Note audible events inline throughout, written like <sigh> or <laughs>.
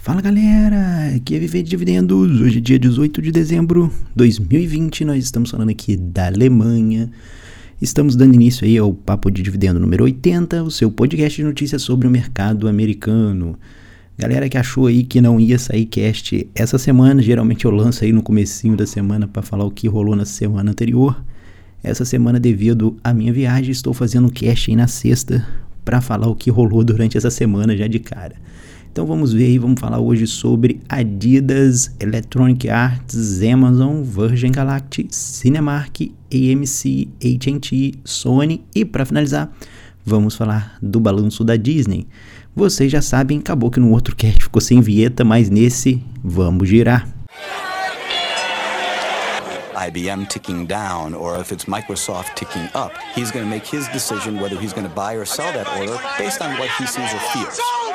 Fala galera, aqui é Viver de Dividendos. Hoje é dia 18 de dezembro de 2020. Nós estamos falando aqui da Alemanha. Estamos dando início aí ao Papo de Dividendo número 80, o seu podcast de notícias sobre o mercado americano. Galera que achou aí que não ia sair cast essa semana, geralmente eu lanço aí no comecinho da semana para falar o que rolou na semana anterior. Essa semana, devido à minha viagem, estou fazendo cast aí na sexta para falar o que rolou durante essa semana já de cara. Então vamos ver aí, vamos falar hoje sobre Adidas, Electronic Arts, Amazon, Virgin Galactic, Cinemark, AMC, AT&T, Sony e para finalizar, vamos falar do balanço da Disney. Vocês já sabem, acabou que no outro cast ficou sem vinheta, mas nesse vamos girar. IBM ticking down or if it's Microsoft ticking up, he's going to make his decision whether he's going to buy or sell that order based on what he sees or feels.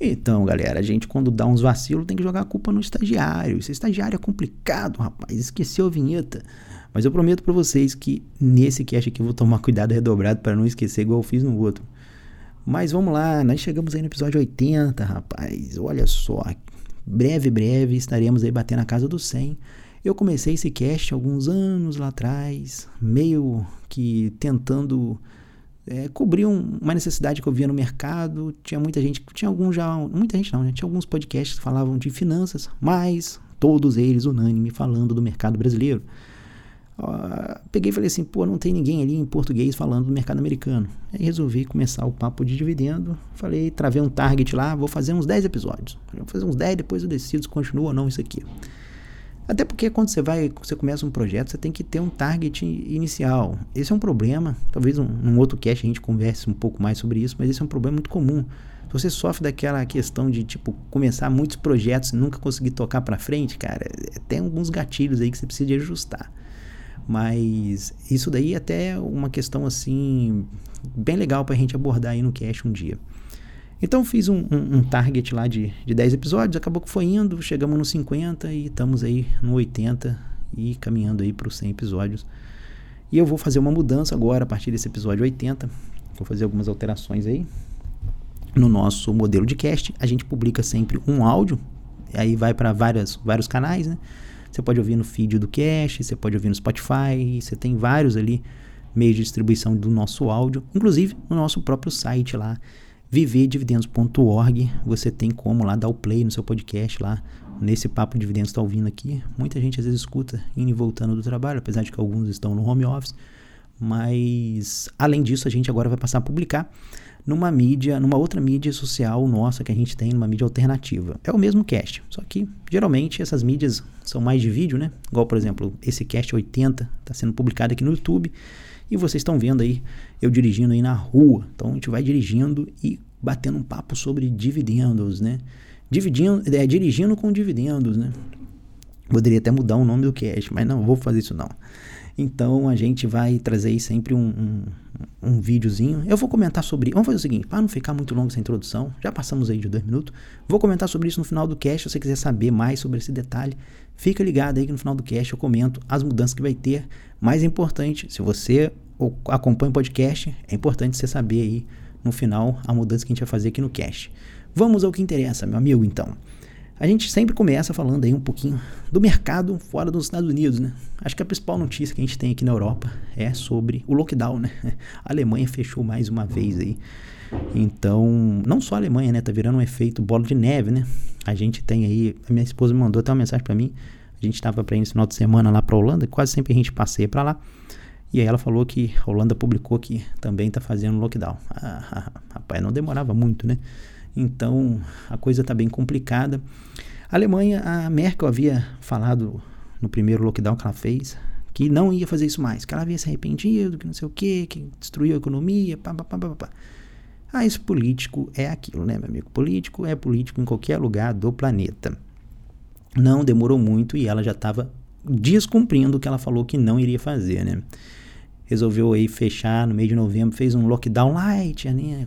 Então, galera, a gente quando dá uns vacilos tem que jogar a culpa no estagiário. Esse estagiário é complicado, rapaz. Esqueceu a vinheta. Mas eu prometo para vocês que nesse cast aqui eu vou tomar cuidado redobrado para não esquecer igual eu fiz no outro. Mas vamos lá, nós chegamos aí no episódio 80, rapaz. Olha só. Breve, breve estaremos aí batendo a casa do 100. Eu comecei esse cast alguns anos lá atrás, meio que tentando é, cobrir um, uma necessidade que eu via no mercado. Tinha muita gente, tinha alguns já, muita gente não, né? tinha alguns podcasts que falavam de finanças, mas todos eles unânime falando do mercado brasileiro. Uh, peguei e falei assim, pô, não tem ninguém ali em português falando do mercado americano. Aí resolvi começar o papo de dividendo. Falei, travei um target lá, vou fazer uns 10 episódios. Vou fazer uns 10, depois eu decido se continua ou não isso aqui. Até porque quando você vai, você começa um projeto, você tem que ter um target inicial. Esse é um problema. Talvez um, num outro cast a gente converse um pouco mais sobre isso, mas esse é um problema muito comum. Se você sofre daquela questão de tipo começar muitos projetos e nunca conseguir tocar para frente, cara, tem alguns gatilhos aí que você precisa ajustar. Mas isso daí é até uma questão assim bem legal para a gente abordar aí no cast um dia. Então fiz um, um, um, target lá de, de 10 episódios, acabou que foi indo, chegamos no 50 e estamos aí no 80 e caminhando aí para os 100 episódios. E eu vou fazer uma mudança agora a partir desse episódio 80. Vou fazer algumas alterações aí. No nosso modelo de cast, a gente publica sempre um áudio, aí vai para vários canais, né? Você pode ouvir no feed do cast, você pode ouvir no Spotify, você tem vários ali meios de distribuição do nosso áudio, inclusive no nosso próprio site lá viverdividendos.org, você tem como lá dar o play no seu podcast lá, nesse papo de dividendos está ouvindo aqui. Muita gente às vezes escuta indo e voltando do trabalho, apesar de que alguns estão no home office. Mas além disso, a gente agora vai passar a publicar numa mídia, numa outra mídia social nossa que a gente tem, numa mídia alternativa. É o mesmo cast, só que geralmente essas mídias são mais de vídeo, né? Igual, por exemplo, esse cast 80 está sendo publicado aqui no YouTube. E vocês estão vendo aí eu dirigindo aí na rua. Então a gente vai dirigindo e batendo um papo sobre dividendos, né? Dividindo, é, dirigindo com dividendos, né? Poderia até mudar o nome do cast, mas não, vou fazer isso não. Então a gente vai trazer aí sempre um, um, um videozinho. Eu vou comentar sobre. Vamos fazer o seguinte, para não ficar muito longo essa introdução, já passamos aí de dois minutos. Vou comentar sobre isso no final do cast. Se você quiser saber mais sobre esse detalhe, fica ligado aí que no final do cast eu comento as mudanças que vai ter. Mais importante, se você acompanha o podcast, é importante você saber aí no final a mudança que a gente vai fazer aqui no cast. Vamos ao que interessa, meu amigo, então. A gente sempre começa falando aí um pouquinho do mercado fora dos Estados Unidos, né? Acho que a principal notícia que a gente tem aqui na Europa é sobre o lockdown, né? <laughs> A Alemanha fechou mais uma vez aí. Então, não só a Alemanha, né? Tá virando um efeito bola de neve, né? A gente tem aí, a minha esposa mandou até uma mensagem para mim. A gente estava para ir no final de semana lá para Holanda, quase sempre a gente passeia para lá. E aí ela falou que a Holanda publicou que também está fazendo lockdown. Ah, rapaz, não demorava muito, né? Então a coisa está bem complicada. A Alemanha, a Merkel havia falado no primeiro lockdown que ela fez que não ia fazer isso mais, que ela havia se arrependido, que não sei o que, que destruiu a economia, pá, pá, pá, pá, pá. Ah, esse político é aquilo, né, meu amigo? Político é político em qualquer lugar do planeta. Não demorou muito e ela já estava descumprindo o que ela falou que não iria fazer, né? resolveu aí fechar no meio de novembro, fez um lockdown light, né?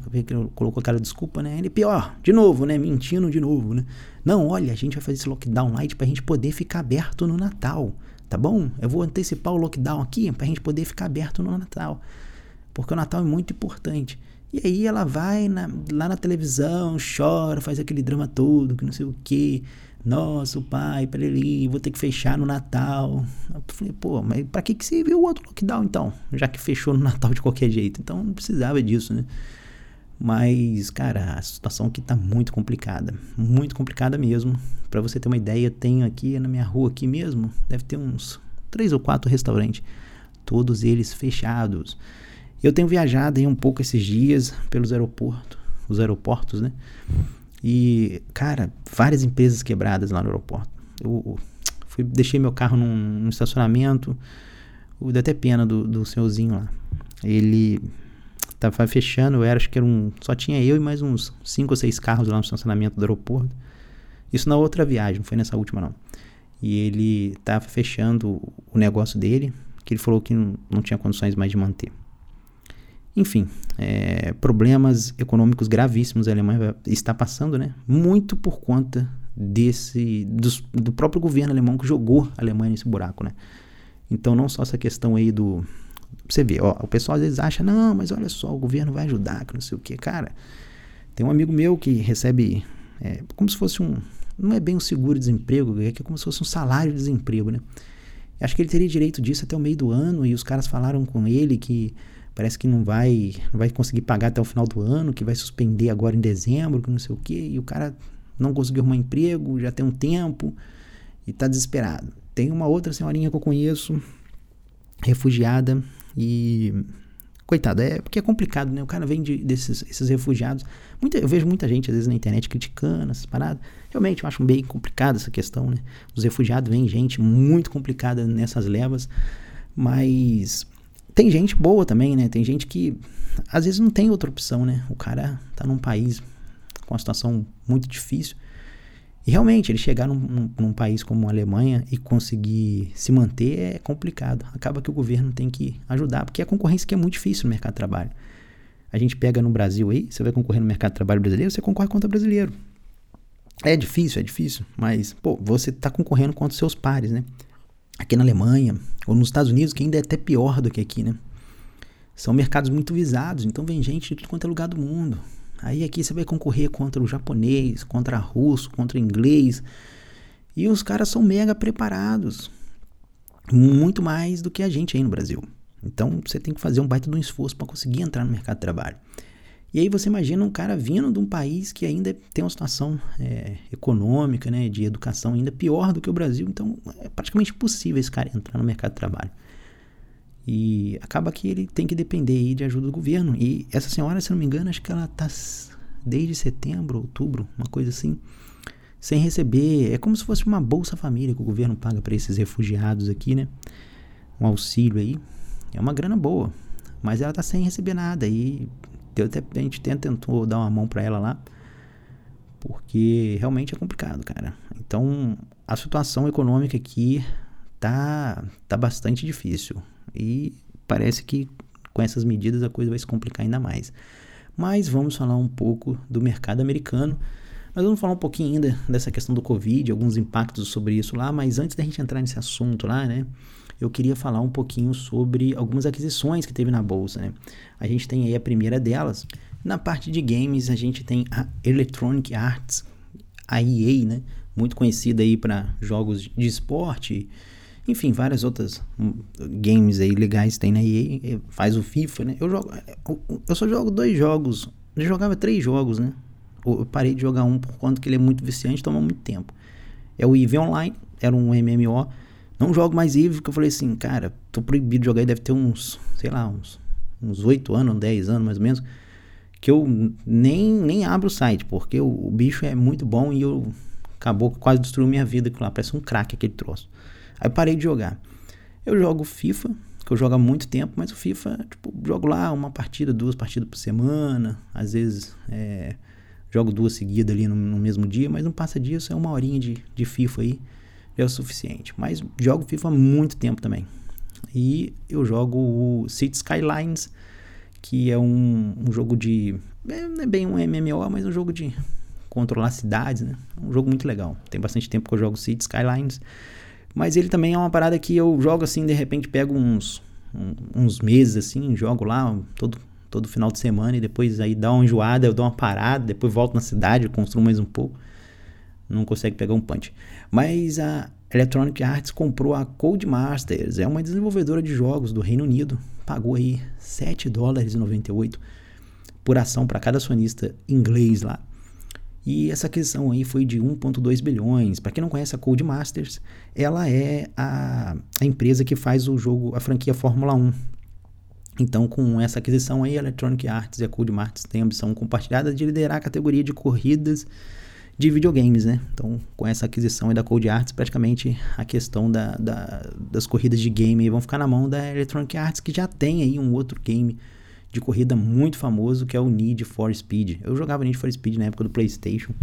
Colocou aquela desculpa, né? Ele pior, de novo, né? Mentindo de novo, né? Não, olha, a gente vai fazer esse lockdown light pra gente poder ficar aberto no Natal. tá bom? Eu vou antecipar o lockdown aqui pra gente poder ficar aberto no Natal. Porque o Natal é muito importante. E aí ela vai na, lá na televisão, chora, faz aquele drama todo, que não sei o que. Nossa, o pai, peraí, vou ter que fechar no Natal. Eu falei, pô, mas pra que, que você viu o outro lockdown então? Já que fechou no Natal de qualquer jeito. Então não precisava disso, né? Mas, cara, a situação aqui tá muito complicada. Muito complicada mesmo. Para você ter uma ideia, eu tenho aqui na minha rua aqui mesmo, deve ter uns três ou quatro restaurantes. Todos eles fechados. Eu tenho viajado aí um pouco esses dias pelos aeroportos, os aeroportos, né? E, cara, várias empresas quebradas lá no aeroporto. Eu fui, deixei meu carro num, num estacionamento. Deu até pena do, do senhorzinho lá. Ele tava fechando, eu era, acho que era um. Só tinha eu e mais uns cinco ou seis carros lá no estacionamento do aeroporto. Isso na outra viagem, não foi nessa última não. E ele tava fechando o negócio dele, que ele falou que não, não tinha condições mais de manter. Enfim, é, problemas econômicos gravíssimos a Alemanha está passando, né? Muito por conta desse dos, do próprio governo alemão que jogou a Alemanha nesse buraco, né? Então não só essa questão aí do você vê, ó, o pessoal às vezes acha, não, mas olha só, o governo vai ajudar, que não sei o que, cara. Tem um amigo meu que recebe é, como se fosse um, não é bem um seguro-desemprego, é é como se fosse um salário de desemprego, né? Acho que ele teria direito disso até o meio do ano e os caras falaram com ele que parece que não vai, não vai conseguir pagar até o final do ano, que vai suspender agora em dezembro, que não sei o que, e o cara não conseguiu arrumar emprego, já tem um tempo e tá desesperado. Tem uma outra senhorinha que eu conheço, refugiada, e coitada, é porque é complicado, né? O cara vem de, desses esses refugiados. Muita, eu vejo muita gente, às vezes, na internet criticando essas paradas. Realmente, eu acho bem complicado essa questão, né? Os refugiados vêm gente muito complicada nessas levas, mas tem gente boa também, né? Tem gente que às vezes não tem outra opção, né? O cara tá num país com uma situação muito difícil. E realmente, ele chegar num, num, num, país como a Alemanha e conseguir se manter é complicado. Acaba que o governo tem que ajudar, porque a concorrência que é muito difícil no mercado de trabalho. A gente pega no Brasil aí, você vai concorrer no mercado de trabalho brasileiro, você concorre contra brasileiro. É difícil, é difícil, mas, pô, você está concorrendo contra seus pares, né? Aqui na Alemanha, ou nos Estados Unidos, que ainda é até pior do que aqui, né? São mercados muito visados, então vem gente de tudo quanto é lugar do mundo. Aí aqui você vai concorrer contra o japonês, contra o russo, contra o inglês. E os caras são mega preparados. Muito mais do que a gente aí no Brasil. Então você tem que fazer um baita de um esforço para conseguir entrar no mercado de trabalho. E aí você imagina um cara vindo de um país que ainda tem uma situação é, econômica, né, de educação ainda pior do que o Brasil. Então é praticamente impossível esse cara entrar no mercado de trabalho. E acaba que ele tem que depender aí de ajuda do governo. E essa senhora, se não me engano, acho que ela está desde setembro, outubro, uma coisa assim, sem receber. É como se fosse uma Bolsa Família que o governo paga para esses refugiados aqui, né? Um auxílio aí. É uma grana boa. Mas ela está sem receber nada. E até, a gente tentou dar uma mão para ela lá. Porque realmente é complicado, cara. Então, a situação econômica aqui tá, tá bastante difícil. E parece que com essas medidas a coisa vai se complicar ainda mais. Mas vamos falar um pouco do mercado americano. Mas vamos falar um pouquinho ainda dessa questão do Covid, alguns impactos sobre isso lá. Mas antes da gente entrar nesse assunto lá, né? Eu queria falar um pouquinho sobre algumas aquisições que teve na bolsa, né? A gente tem aí a primeira delas. Na parte de games, a gente tem a Electronic Arts, a EA, né? Muito conhecida aí para jogos de esporte, enfim, várias outras hum, games aí legais tem na EA, faz o FIFA, né? Eu jogo, eu só jogo dois jogos, eu jogava três jogos, né? Eu parei de jogar um por conta que ele é muito viciante, toma muito tempo. É o EVE Online, era um MMO. Não jogo mais EVE, porque eu falei assim, cara, tô proibido de jogar, deve ter uns, sei lá, uns uns 8 anos, 10 anos mais ou menos, que eu nem, nem abro o site, porque o, o bicho é muito bom e eu acabou quase destruiu minha vida, lá parece um crack aquele troço. Aí parei de jogar. Eu jogo FIFA, que eu jogo há muito tempo, mas o FIFA, tipo, jogo lá uma partida, duas partidas por semana, às vezes é, jogo duas seguidas ali no, no, mesmo dia, mas não passa disso, é uma horinha de, de FIFA aí, é o suficiente. Mas jogo FIFA há muito tempo também. E eu jogo o City Skylines, que é um, um jogo de. É, não é bem um MMO, mas um jogo de controlar cidades, né? Um jogo muito legal. Tem bastante tempo que eu jogo City Skylines. Mas ele também é uma parada que eu jogo assim, de repente pego uns, uns meses assim, jogo lá todo, todo final de semana e depois aí dá uma enjoada, eu dou uma parada, depois volto na cidade, construo mais um pouco. Não consegue pegar um punch. Mas a Electronic Arts comprou a Codemasters, é uma desenvolvedora de jogos do Reino Unido. Pagou aí 7 dólares e 98 por ação para cada acionista inglês lá. E essa aquisição aí foi de 1,2 bilhões. Para quem não conhece a Codemasters, ela é a, a empresa que faz o jogo, a franquia Fórmula 1. Então, com essa aquisição aí, a Electronic Arts e a Codemasters têm a ambição compartilhada de liderar a categoria de corridas de videogames, né? Então, com essa aquisição da Code Arts, praticamente a questão da, da, das corridas de game vão ficar na mão da Electronic Arts, que já tem aí um outro game de corrida muito famoso, que é o Need for Speed. Eu jogava Need for Speed na época do PlayStation.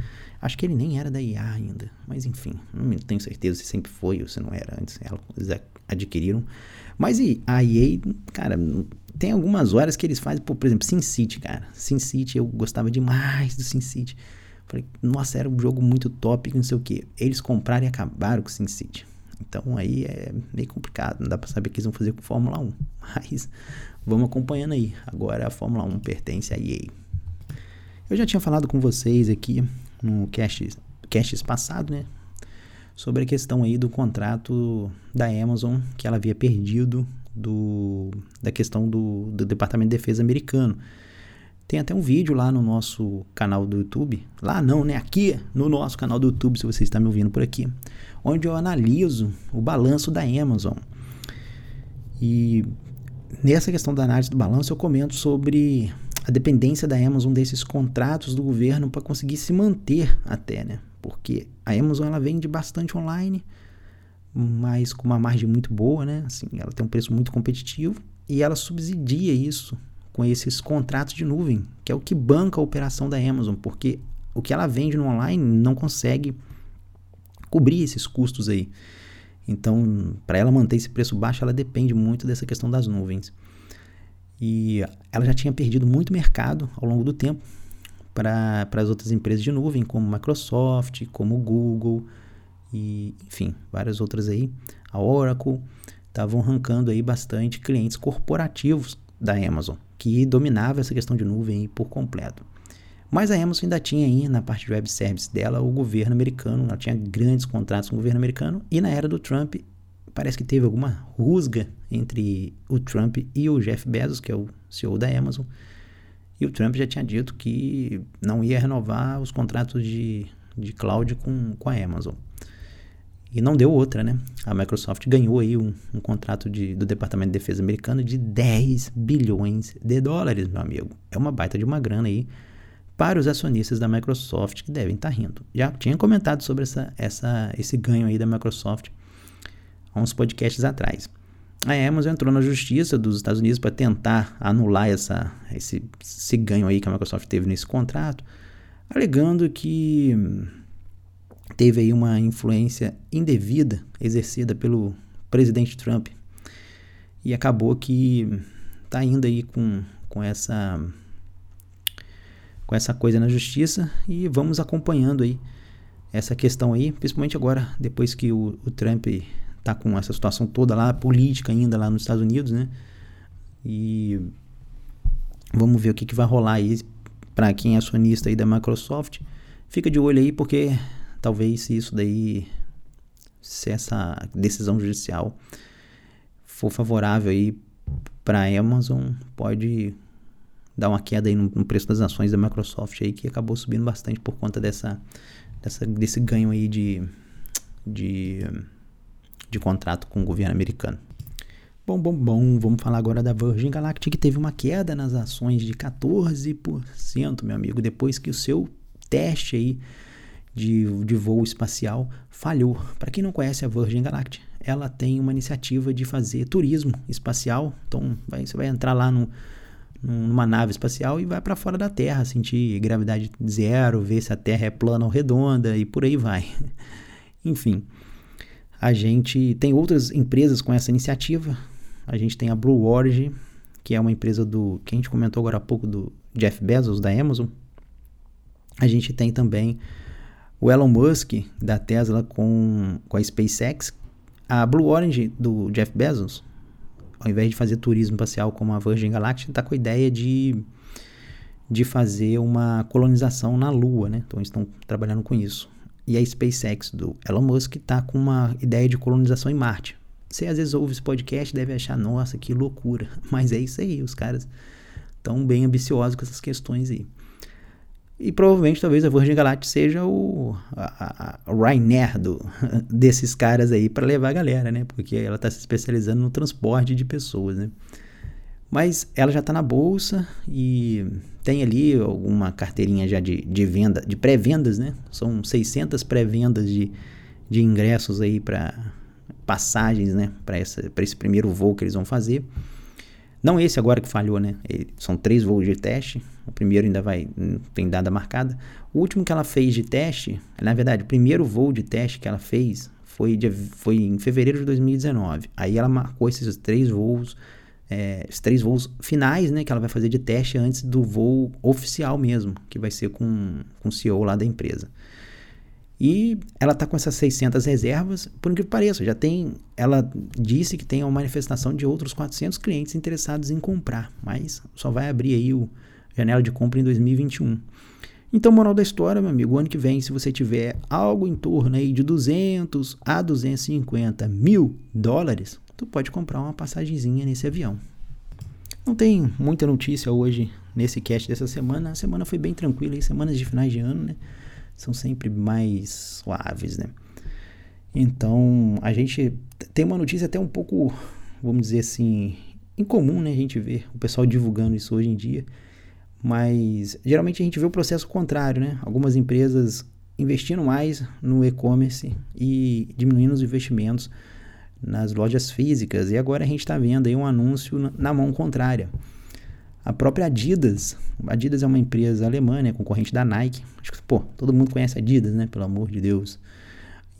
Acho que ele nem era da EA ainda, mas enfim, não tenho certeza se sempre foi ou se não era antes. Eles adquiriram. Mas e a EA, cara, tem algumas horas que eles fazem, por exemplo, Sin City, cara. Sin City, eu gostava demais do Sin City. Falei, nossa, era um jogo muito top, não sei o que. Eles compraram e acabaram com o Sin City. Então aí é meio complicado, não dá para saber o que eles vão fazer com Fórmula 1. <laughs> Mas vamos acompanhando aí. Agora a Fórmula 1 pertence à EA. Eu já tinha falado com vocês aqui no cast, cast passado, né? Sobre a questão aí do contrato da Amazon que ela havia perdido do, da questão do, do Departamento de Defesa americano. Tem até um vídeo lá no nosso canal do YouTube. Lá não, né? Aqui no nosso canal do YouTube, se você está me ouvindo por aqui. Onde eu analiso o balanço da Amazon. E nessa questão da análise do balanço, eu comento sobre a dependência da Amazon desses contratos do governo para conseguir se manter até, né? Porque a Amazon ela vende bastante online, mas com uma margem muito boa, né? Assim, ela tem um preço muito competitivo e ela subsidia isso com esses contratos de nuvem, que é o que banca a operação da Amazon, porque o que ela vende no online não consegue cobrir esses custos aí. Então, para ela manter esse preço baixo, ela depende muito dessa questão das nuvens. E ela já tinha perdido muito mercado ao longo do tempo para as outras empresas de nuvem, como Microsoft, como Google e, enfim, várias outras aí. A Oracle estavam arrancando aí bastante clientes corporativos da Amazon que dominava essa questão de nuvem por completo. Mas a Amazon ainda tinha aí na parte de web service dela o governo americano, ela tinha grandes contratos com o governo americano e na era do Trump parece que teve alguma rusga entre o Trump e o Jeff Bezos, que é o CEO da Amazon. E o Trump já tinha dito que não ia renovar os contratos de, de cloud com, com a Amazon. E não deu outra, né? A Microsoft ganhou aí um, um contrato de, do Departamento de Defesa americano de 10 bilhões de dólares, meu amigo. É uma baita de uma grana aí para os acionistas da Microsoft que devem estar tá rindo. Já tinha comentado sobre essa, essa, esse ganho aí da Microsoft há uns podcasts atrás. A Amazon entrou na justiça dos Estados Unidos para tentar anular essa, esse, esse ganho aí que a Microsoft teve nesse contrato, alegando que teve aí uma influência indevida exercida pelo presidente Trump e acabou que tá indo aí com, com essa com essa coisa na justiça e vamos acompanhando aí essa questão aí, principalmente agora depois que o, o Trump tá com essa situação toda lá política ainda lá nos Estados Unidos, né? E vamos ver o que, que vai rolar aí para quem é acionista aí da Microsoft. Fica de olho aí porque talvez se isso daí, se essa decisão judicial for favorável aí para a Amazon, pode dar uma queda aí no, no, preço das ações da Microsoft aí, que acabou subindo bastante por conta dessa, dessa desse ganho aí de, de, de contrato com o governo americano. Bom, bom, bom, vamos falar agora da Virgin Galactic, que teve uma queda nas ações de 14%, meu amigo, depois que o seu teste aí de, de voo espacial falhou. Para quem não conhece a Virgin Galactic, ela tem uma iniciativa de fazer turismo espacial. Então vai, você vai entrar lá no, numa nave espacial e vai para fora da Terra, sentir gravidade zero, ver se a Terra é plana ou redonda e por aí vai. <laughs> Enfim, a gente tem outras empresas com essa iniciativa. A gente tem a Blue Origin, que é uma empresa do que a gente comentou agora há pouco do Jeff Bezos da Amazon. A gente tem também o Elon Musk da Tesla com, com a SpaceX, a Blue Orange do Jeff Bezos, ao invés de fazer turismo espacial como a Virgin Galactic, está com a ideia de, de fazer uma colonização na Lua, né? Então eles estão trabalhando com isso. E a SpaceX do Elon Musk está com uma ideia de colonização em Marte. Você às vezes ouve esse podcast deve achar, nossa, que loucura. <laughs> Mas é isso aí, os caras estão bem ambiciosos com essas questões aí. E provavelmente talvez a Virgin Galactic seja o a, a, Ryanair do, <laughs> desses caras aí para levar a galera, né? Porque ela está se especializando no transporte de pessoas, né? Mas ela já está na bolsa e tem ali alguma carteirinha já de, de venda, de pré-vendas, né? São 600 pré-vendas de, de ingressos aí para passagens, né? Para esse primeiro voo que eles vão fazer. Não esse agora que falhou, né? São três voos de teste. O primeiro ainda vai tem data marcada. O último que ela fez de teste, na verdade, o primeiro voo de teste que ela fez foi, de, foi em fevereiro de 2019. Aí ela marcou esses três voos, é, três voos finais, né? Que ela vai fazer de teste antes do voo oficial mesmo, que vai ser com, com o CEO lá da empresa. E ela está com essas 600 reservas, por incrível que pareça, já tem, ela disse que tem uma manifestação de outros 400 clientes interessados em comprar, mas só vai abrir aí o janela de compra em 2021. Então, moral da história, meu amigo, ano que vem, se você tiver algo em torno aí de 200 a 250 mil dólares, tu pode comprar uma passagemzinha nesse avião. Não tem muita notícia hoje nesse cast dessa semana. A semana foi bem tranquila, aí, semanas de finais de ano, né? São sempre mais suaves, né? Então, a gente tem uma notícia até um pouco, vamos dizer assim, incomum, né? A gente ver o pessoal divulgando isso hoje em dia. Mas geralmente a gente vê o processo contrário, né? Algumas empresas investindo mais no e-commerce e diminuindo os investimentos nas lojas físicas. E agora a gente está vendo aí um anúncio na mão contrária. A própria Adidas, Adidas é uma empresa alemã, né, concorrente da Nike. Acho que, pô, todo mundo conhece a Adidas, né, pelo amor de Deus.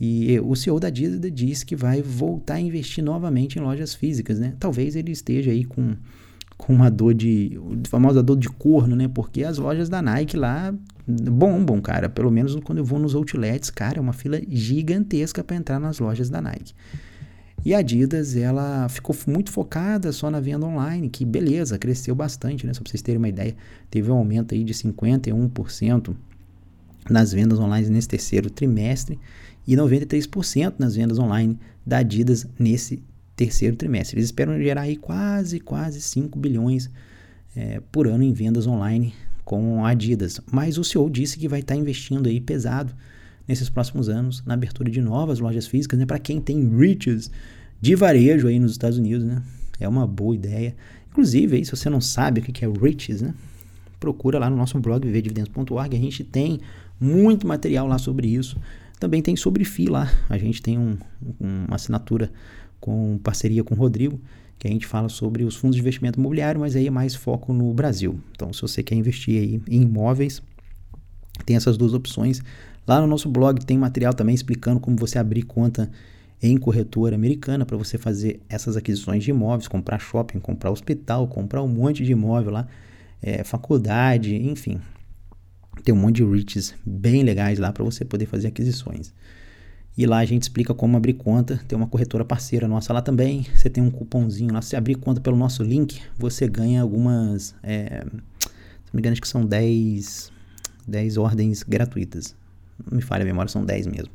E o CEO da Adidas disse que vai voltar a investir novamente em lojas físicas, né? Talvez ele esteja aí com, com uma dor de, famosa dor de corno, né? Porque as lojas da Nike lá bombam, cara. Pelo menos quando eu vou nos outlets, cara, é uma fila gigantesca para entrar nas lojas da Nike. E a Adidas, ela ficou muito focada só na venda online, que beleza, cresceu bastante, né? Só para vocês terem uma ideia, teve um aumento aí de 51% nas vendas online nesse terceiro trimestre e 93% nas vendas online da Adidas nesse terceiro trimestre. Eles esperam gerar aí quase, quase 5 bilhões é, por ano em vendas online com a Adidas. Mas o CEO disse que vai estar tá investindo aí pesado nesses próximos anos na abertura de novas lojas físicas, né? Para quem tem riches de varejo aí nos Estados Unidos, né? É uma boa ideia. Inclusive, aí, se você não sabe o que é riches, né? Procura lá no nosso blog vdividendos.org, a gente tem muito material lá sobre isso. Também tem sobre FI lá. A gente tem um, uma assinatura com parceria com o Rodrigo, que a gente fala sobre os fundos de investimento imobiliário, mas aí é mais foco no Brasil. Então, se você quer investir aí em imóveis, tem essas duas opções. Lá no nosso blog tem material também explicando como você abrir conta em corretora americana para você fazer essas aquisições de imóveis, comprar shopping, comprar hospital, comprar um monte de imóvel lá, é, faculdade, enfim. Tem um monte de REITs bem legais lá para você poder fazer aquisições. E lá a gente explica como abrir conta. Tem uma corretora parceira nossa lá também. Você tem um cupomzinho lá. Se abrir conta pelo nosso link, você ganha algumas. É, se não me engano, acho que são 10, 10 ordens gratuitas. Não me falha a memória, são 10 mesmo.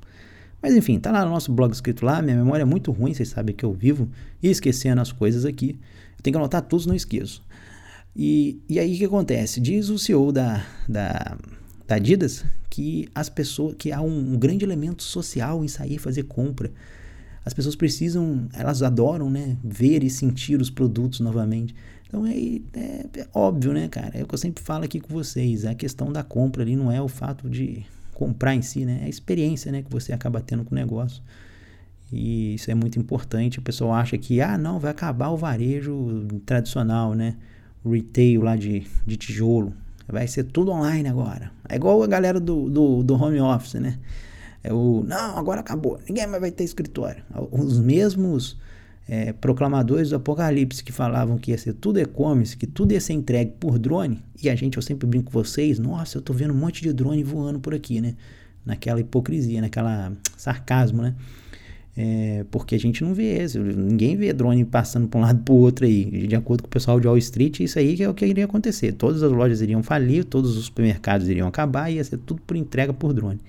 Mas enfim, tá lá no nosso blog escrito lá. Minha memória é muito ruim, vocês sabem que eu vivo e esquecendo as coisas aqui. Eu tenho que anotar tudo, não esqueço. E, e aí o que acontece? Diz o CEO da, da, da Adidas que as pessoas que há um, um grande elemento social em sair fazer compra. As pessoas precisam, elas adoram, né, ver e sentir os produtos novamente. Então é, é, é óbvio, né, cara? É o que eu sempre falo aqui com vocês. A questão da compra ali não é o fato de comprar em si, né? É a experiência, né, que você acaba tendo com o negócio. E isso é muito importante. O pessoal acha que, ah, não, vai acabar o varejo tradicional, né? O retail lá de, de tijolo. Vai ser tudo online agora. É igual a galera do, do, do home office, né? É o, não, agora acabou. Ninguém mais vai ter escritório. Os mesmos é, proclamadores do Apocalipse que falavam que ia ser tudo e-commerce, que tudo ia ser entregue por drone, e a gente, eu sempre brinco com vocês, nossa, eu tô vendo um monte de drone voando por aqui, né? Naquela hipocrisia, naquela sarcasmo, né? É, porque a gente não vê isso, ninguém vê drone passando para um lado para o outro aí. De acordo com o pessoal de Wall Street, isso aí é o que iria acontecer. Todas as lojas iriam falir, todos os supermercados iriam acabar ia ser tudo por entrega por drone.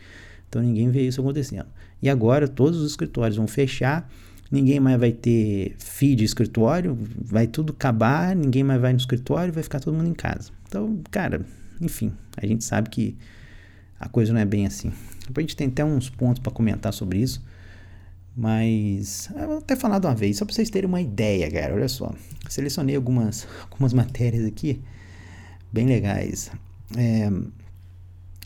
Então ninguém vê isso acontecendo. E agora todos os escritórios vão fechar, ninguém mais vai ter feed de escritório, vai tudo acabar, ninguém mais vai no escritório, vai ficar todo mundo em casa. Então, cara, enfim, a gente sabe que a coisa não é bem assim. Depois a gente tem até uns pontos para comentar sobre isso. Mas eu vou até falar de uma vez, só para vocês terem uma ideia, cara. Olha só. Selecionei algumas, <laughs> algumas matérias aqui bem legais. É,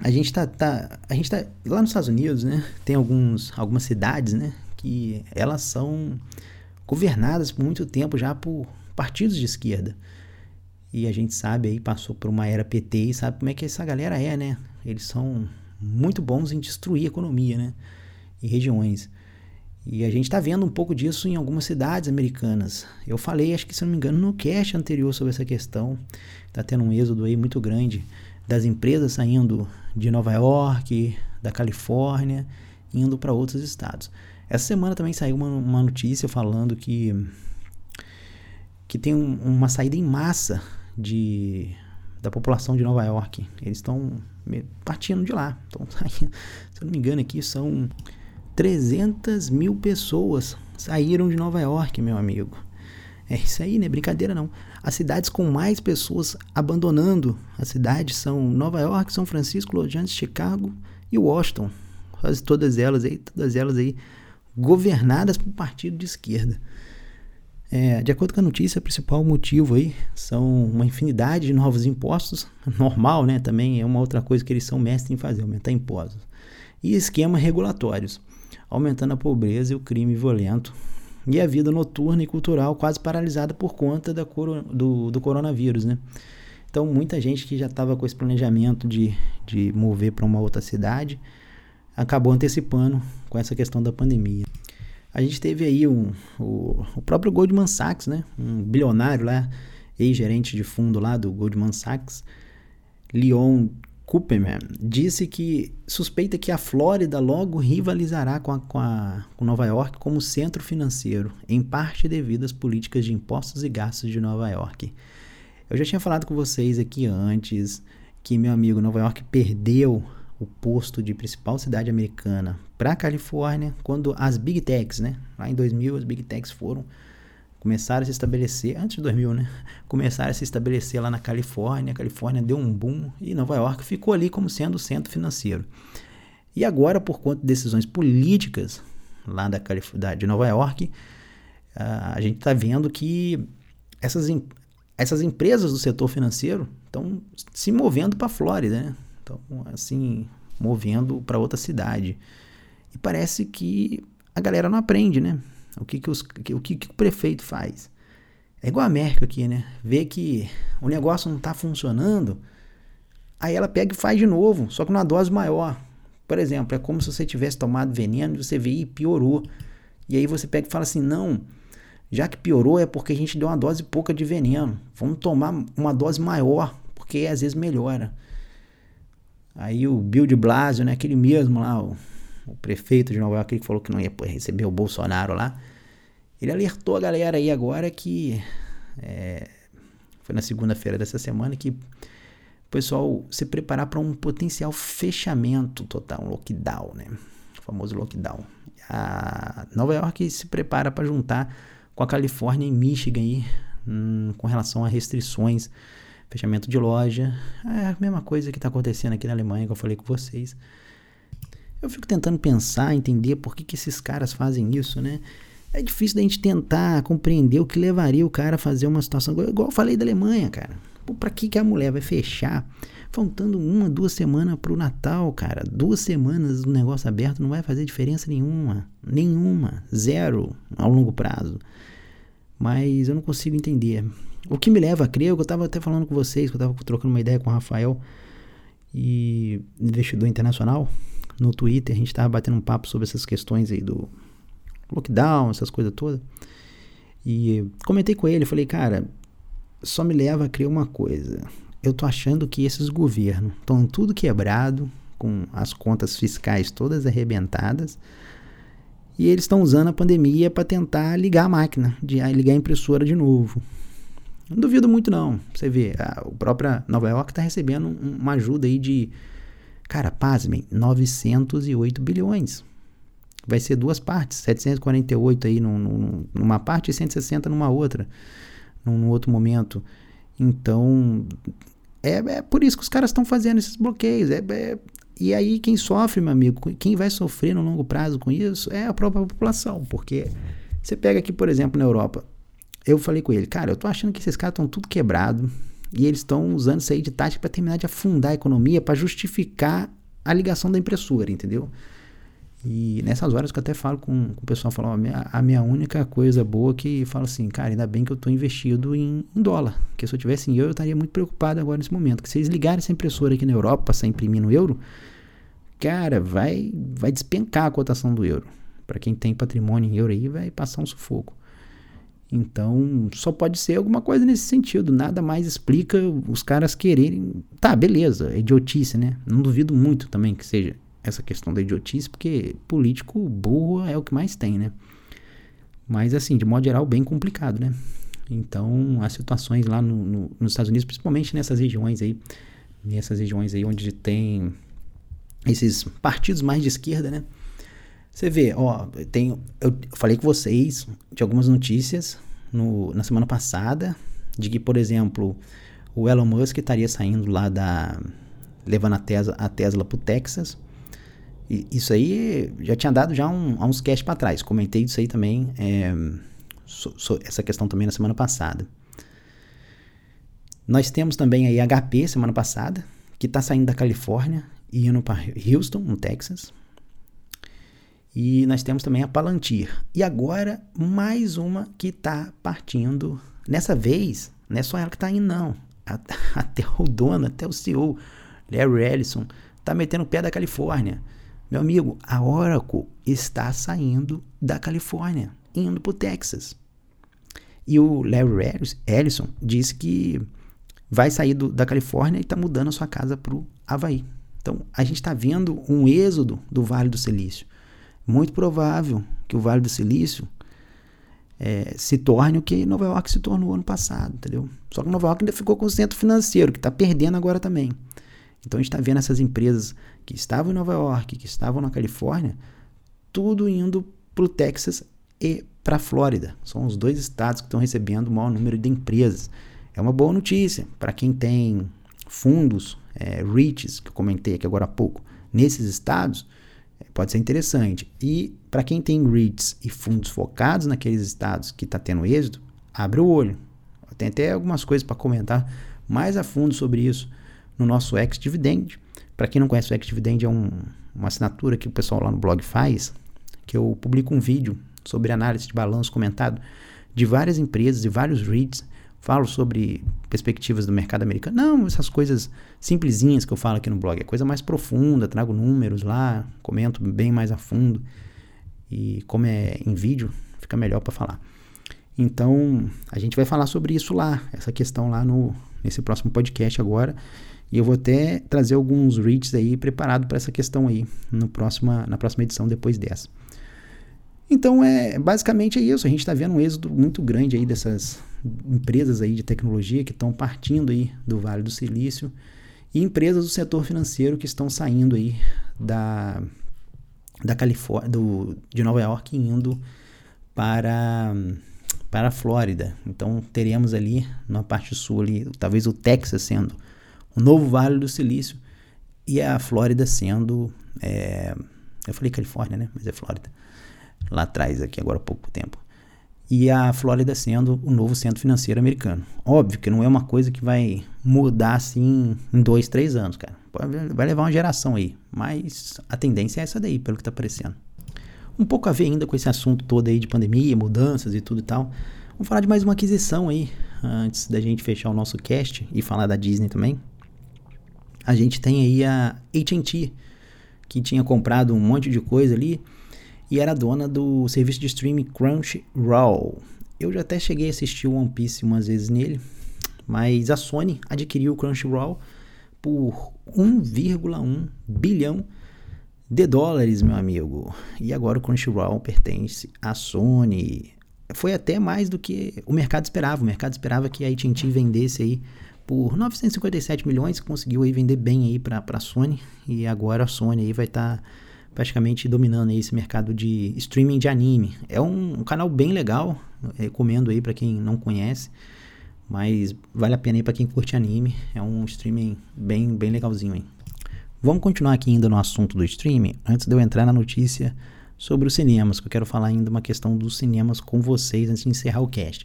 a gente tá, tá, a gente tá lá nos Estados Unidos, né? Tem alguns, algumas cidades, né? Que elas são governadas por muito tempo já por partidos de esquerda. E a gente sabe aí, passou por uma era PT e sabe como é que essa galera é, né? Eles são muito bons em destruir a economia, né? E regiões. E a gente está vendo um pouco disso em algumas cidades americanas. Eu falei, acho que se não me engano, no cast anterior sobre essa questão. Está tendo um êxodo aí muito grande das empresas saindo de Nova York, da Califórnia, indo para outros estados. Essa semana também saiu uma, uma notícia falando que, que tem um, uma saída em massa de, da população de Nova York. Eles estão partindo de lá. <laughs> Se eu não me engano aqui, são 300 mil pessoas saíram de Nova York, meu amigo. É isso aí, né? Brincadeira não. As cidades com mais pessoas abandonando a cidade são Nova York, São Francisco, Los Angeles, Chicago e Washington. Quase todas elas aí, todas elas aí governadas por partido de esquerda. É, de acordo com a notícia, o principal motivo aí são uma infinidade de novos impostos, <laughs> normal, né? Também é uma outra coisa que eles são mestres em fazer, aumentar impostos. E esquemas regulatórios aumentando a pobreza e o crime violento, e a vida noturna e cultural quase paralisada por conta da do, do coronavírus, né? Então, muita gente que já estava com esse planejamento de, de mover para uma outra cidade acabou antecipando com essa questão da pandemia. A gente teve aí um, o, o próprio Goldman Sachs, né? Um bilionário lá, ex-gerente de fundo lá do Goldman Sachs, Leon Cooperman disse que suspeita que a Flórida logo rivalizará com, a, com, a, com Nova York como centro financeiro, em parte devido às políticas de impostos e gastos de Nova York. Eu já tinha falado com vocês aqui antes que meu amigo Nova York perdeu o posto de principal cidade americana para a Califórnia quando as Big Techs, né? Lá em 2000 as Big Techs foram começaram a se estabelecer, antes de 2000, né? <laughs> Começaram a se estabelecer lá na Califórnia. A Califórnia deu um boom e Nova York ficou ali como sendo o centro financeiro. E agora, por conta de decisões políticas lá da, da de Nova York, a gente está vendo que essas, essas empresas do setor financeiro estão se movendo para a Flórida, né? Estão, assim, movendo para outra cidade. E parece que a galera não aprende, né? O que, que, os, o, que, que o prefeito faz? É igual a América aqui, né? Vê que o negócio não está funcionando, aí ela pega e faz de novo, só que numa dose maior. Por exemplo, é como se você tivesse tomado veneno e você vê e piorou. E aí você pega e fala assim: não, já que piorou é porque a gente deu uma dose pouca de veneno. Vamos tomar uma dose maior, porque às vezes melhora. Aí o Bill de Blasio, né, aquele mesmo lá, o o prefeito de Nova York que falou que não ia receber o Bolsonaro lá, ele alertou a galera aí agora que é, foi na segunda-feira dessa semana que o pessoal se preparar para um potencial fechamento total, um lockdown, né? O famoso lockdown. A Nova York se prepara para juntar com a Califórnia e Michigan aí, hum, com relação a restrições, fechamento de loja. É a mesma coisa que está acontecendo aqui na Alemanha que eu falei com vocês. Eu fico tentando pensar, entender por que, que esses caras fazem isso, né? É difícil da gente tentar compreender o que levaria o cara a fazer uma situação igual eu falei da Alemanha, cara. Pô, pra que, que a mulher vai fechar? Faltando uma, duas semanas pro Natal, cara. Duas semanas do negócio aberto não vai fazer diferença nenhuma. Nenhuma. Zero ao longo prazo. Mas eu não consigo entender. O que me leva a crer, é eu tava até falando com vocês, que eu tava trocando uma ideia com o Rafael, e investidor internacional, no Twitter, a gente estava batendo um papo sobre essas questões aí do lockdown, essas coisas todas. E comentei com ele, falei, cara, só me leva a criar uma coisa. Eu tô achando que esses governos estão tudo quebrado, com as contas fiscais todas arrebentadas. E eles estão usando a pandemia para tentar ligar a máquina, de ligar a impressora de novo. Não duvido muito não. Você vê, a, o próprio Nova York está recebendo uma ajuda aí de, cara, pasmem, 908 bilhões. Vai ser duas partes, 748 aí num, num, numa parte e 160 numa outra, num, num outro momento. Então, é, é, por isso que os caras estão fazendo esses bloqueios. É, é, e aí quem sofre, meu amigo, quem vai sofrer no longo prazo com isso é a própria população, porque você pega aqui, por exemplo, na Europa, eu falei com ele, cara, eu tô achando que esses caras estão tudo quebrado e eles estão usando isso aí de tática para terminar de afundar a economia, para justificar a ligação da impressora, entendeu? E nessas horas que eu até falo com, com o pessoal, falo, a, minha, a minha única coisa boa é que falo assim, cara, ainda bem que eu estou investido em, em, dólar, porque se eu tivesse em euro, eu estaria muito preocupado agora nesse momento, que se eles ligarem essa impressora aqui na Europa, passar a imprimir no euro, cara, vai, vai despencar a cotação do euro. Para quem tem patrimônio em euro aí, vai passar um sufoco. Então, só pode ser alguma coisa nesse sentido. Nada mais explica os caras quererem. Tá, beleza, é idiotice, né? Não duvido muito também que seja essa questão da idiotice, porque político burro é o que mais tem, né? Mas, assim, de modo geral, bem complicado, né? Então, as situações lá no, no, nos Estados Unidos, principalmente nessas regiões aí, nessas regiões aí onde tem esses partidos mais de esquerda, né? Você vê, ó, tem, eu falei com vocês de algumas notícias no, na semana passada de que, por exemplo, o Elon Musk estaria saindo lá da. levando a Tesla, a Tesla pro Texas. E isso aí já tinha dado já um, há uns cash para trás. Comentei isso aí também, é, so, so, essa questão também na semana passada. Nós temos também aí HP semana passada, que está saindo da Califórnia e indo para Houston, no Texas. E nós temos também a Palantir. E agora, mais uma que está partindo. Nessa vez, não é só ela que está indo, não. <laughs> Até o dono, até o CEO, Larry Ellison, está metendo o pé da Califórnia. Meu amigo, a Oracle está saindo da Califórnia, indo para o Texas. E o Larry Ellison disse que vai sair do, da Califórnia e está mudando a sua casa para o Havaí. Então, a gente está vendo um êxodo do Vale do Silício. Muito provável que o Vale do Silício é, se torne o que Nova York se tornou ano passado, entendeu? Só que Nova York ainda ficou com o centro financeiro, que está perdendo agora também. Então a gente está vendo essas empresas que estavam em Nova York, que estavam na Califórnia, tudo indo para o Texas e para a Flórida. São os dois estados que estão recebendo o maior número de empresas. É uma boa notícia para quem tem fundos, é, REITs, que eu comentei aqui agora há pouco, nesses estados pode ser interessante. E para quem tem REITs e fundos focados naqueles estados que está tendo êxito, abre o olho. Tem até algumas coisas para comentar mais a fundo sobre isso no nosso ex-dividend. Para quem não conhece o ex-dividend, é um, uma assinatura que o pessoal lá no blog faz, que eu publico um vídeo sobre análise de balanço comentado de várias empresas e vários REITs falo sobre perspectivas do mercado americano. Não, essas coisas simplesinhas que eu falo aqui no blog. É coisa mais profunda, trago números lá, comento bem mais a fundo. E como é em vídeo, fica melhor para falar. Então, a gente vai falar sobre isso lá, essa questão lá no nesse próximo podcast agora. E eu vou até trazer alguns reads aí preparado para essa questão aí no próxima, na próxima edição depois dessa. Então, é basicamente é isso. A gente está vendo um êxodo muito grande aí dessas empresas aí de tecnologia que estão partindo aí do Vale do Silício e empresas do setor financeiro que estão saindo aí da, da Califórnia, do, de Nova York indo para para a Flórida. Então teremos ali na parte sul ali, talvez o Texas sendo o novo Vale do Silício e a Flórida sendo é, eu falei Califórnia, né? Mas é Flórida lá atrás, aqui agora há pouco tempo. E a Flórida sendo o novo centro financeiro americano. Óbvio que não é uma coisa que vai mudar assim em dois, três anos, cara. Vai levar uma geração aí. Mas a tendência é essa daí, pelo que está aparecendo. Um pouco a ver ainda com esse assunto todo aí de pandemia, mudanças e tudo e tal. Vamos falar de mais uma aquisição aí, antes da gente fechar o nosso cast e falar da Disney também. A gente tem aí a AT&T, que tinha comprado um monte de coisa ali e era dona do serviço de streaming Crunchyroll. Eu já até cheguei a assistir One Piece umas vezes nele, mas a Sony adquiriu o Crunchyroll por 1,1 bilhão de dólares, meu amigo. E agora o Crunchyroll pertence à Sony. Foi até mais do que o mercado esperava. O mercado esperava que a AT&T vendesse aí por 957 milhões, conseguiu aí vender bem aí para a Sony e agora a Sony aí vai estar tá praticamente dominando esse mercado de streaming de anime. É um, um canal bem legal, recomendo aí para quem não conhece, mas vale a pena aí para quem curte anime. É um streaming bem bem legalzinho aí. Vamos continuar aqui ainda no assunto do streaming, antes de eu entrar na notícia sobre os cinemas, que eu quero falar ainda uma questão dos cinemas com vocês antes de encerrar o cast.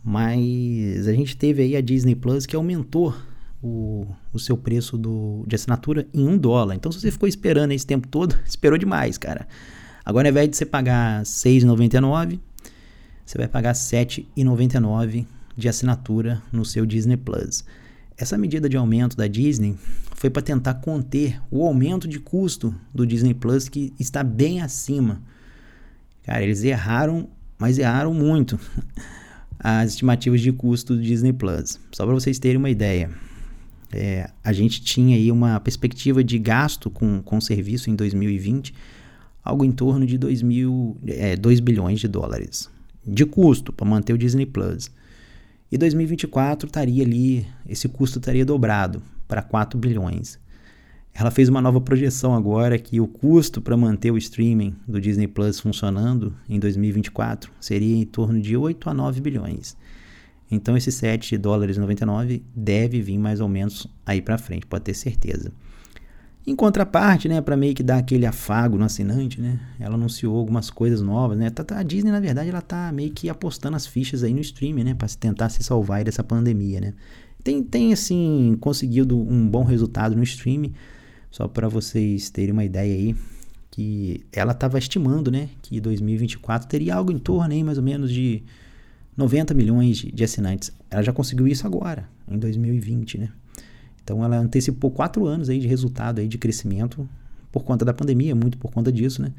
Mas a gente teve aí a Disney Plus que aumentou o, o seu preço do, de assinatura em um dólar. Então, se você ficou esperando esse tempo todo, <laughs> esperou demais, cara. Agora, ao invés de você pagar R$ 6,99, você vai pagar R$ 7,99 de assinatura no seu Disney Plus. Essa medida de aumento da Disney foi para tentar conter o aumento de custo do Disney Plus que está bem acima. Cara, eles erraram, mas erraram muito <laughs> as estimativas de custo do Disney Plus. Só para vocês terem uma ideia. É, a gente tinha aí uma perspectiva de gasto com, com serviço em 2020, algo em torno de 2, mil, é, 2 bilhões de dólares de custo para manter o Disney Plus. E 2024 estaria ali, esse custo estaria dobrado para 4 bilhões. Ela fez uma nova projeção agora que o custo para manter o streaming do Disney Plus funcionando em 2024 seria em torno de 8 a 9 bilhões. Então esse 7 dólares 99 deve vir mais ou menos aí para frente, pode ter certeza. Em contraparte, né, para meio que dar aquele afago no assinante, né, ela anunciou algumas coisas novas, né. Tá, tá, a Disney na verdade ela tá meio que apostando as fichas aí no streaming, né, para tentar se salvar dessa pandemia, né. Tem, tem assim conseguido um bom resultado no streaming, só para vocês terem uma ideia aí, que ela estava estimando, né, que 2024 teria algo em torno aí mais ou menos de 90 milhões de, de assinantes. Ela já conseguiu isso agora, em 2020, né. Então ela antecipou quatro anos aí de resultado aí de crescimento por conta da pandemia, muito por conta disso, né?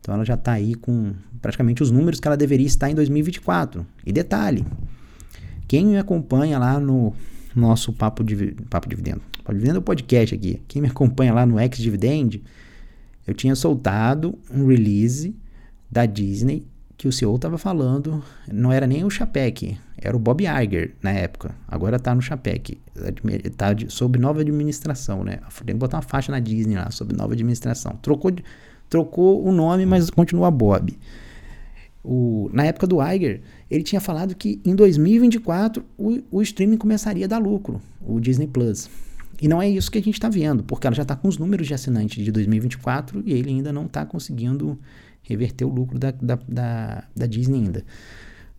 Então ela já está aí com praticamente os números que ela deveria estar em 2024. E detalhe, quem me acompanha lá no nosso Papo, de, Papo Dividendo, Papo Dividendo é o podcast aqui, quem me acompanha lá no X Dividend, eu tinha soltado um release da Disney que o CEO estava falando, não era nem o Chapek, era o Bob Iger na época. Agora está no Chapek, está sob nova administração, né? Tem que botar uma faixa na Disney lá, sob nova administração. Trocou, trocou o nome, mas continua Bob. O, na época do Iger, ele tinha falado que em 2024 o, o streaming começaria a dar lucro, o Disney Plus. E não é isso que a gente está vendo, porque ela já está com os números de assinantes de 2024 e ele ainda não está conseguindo reverter o lucro da, da, da, da Disney ainda.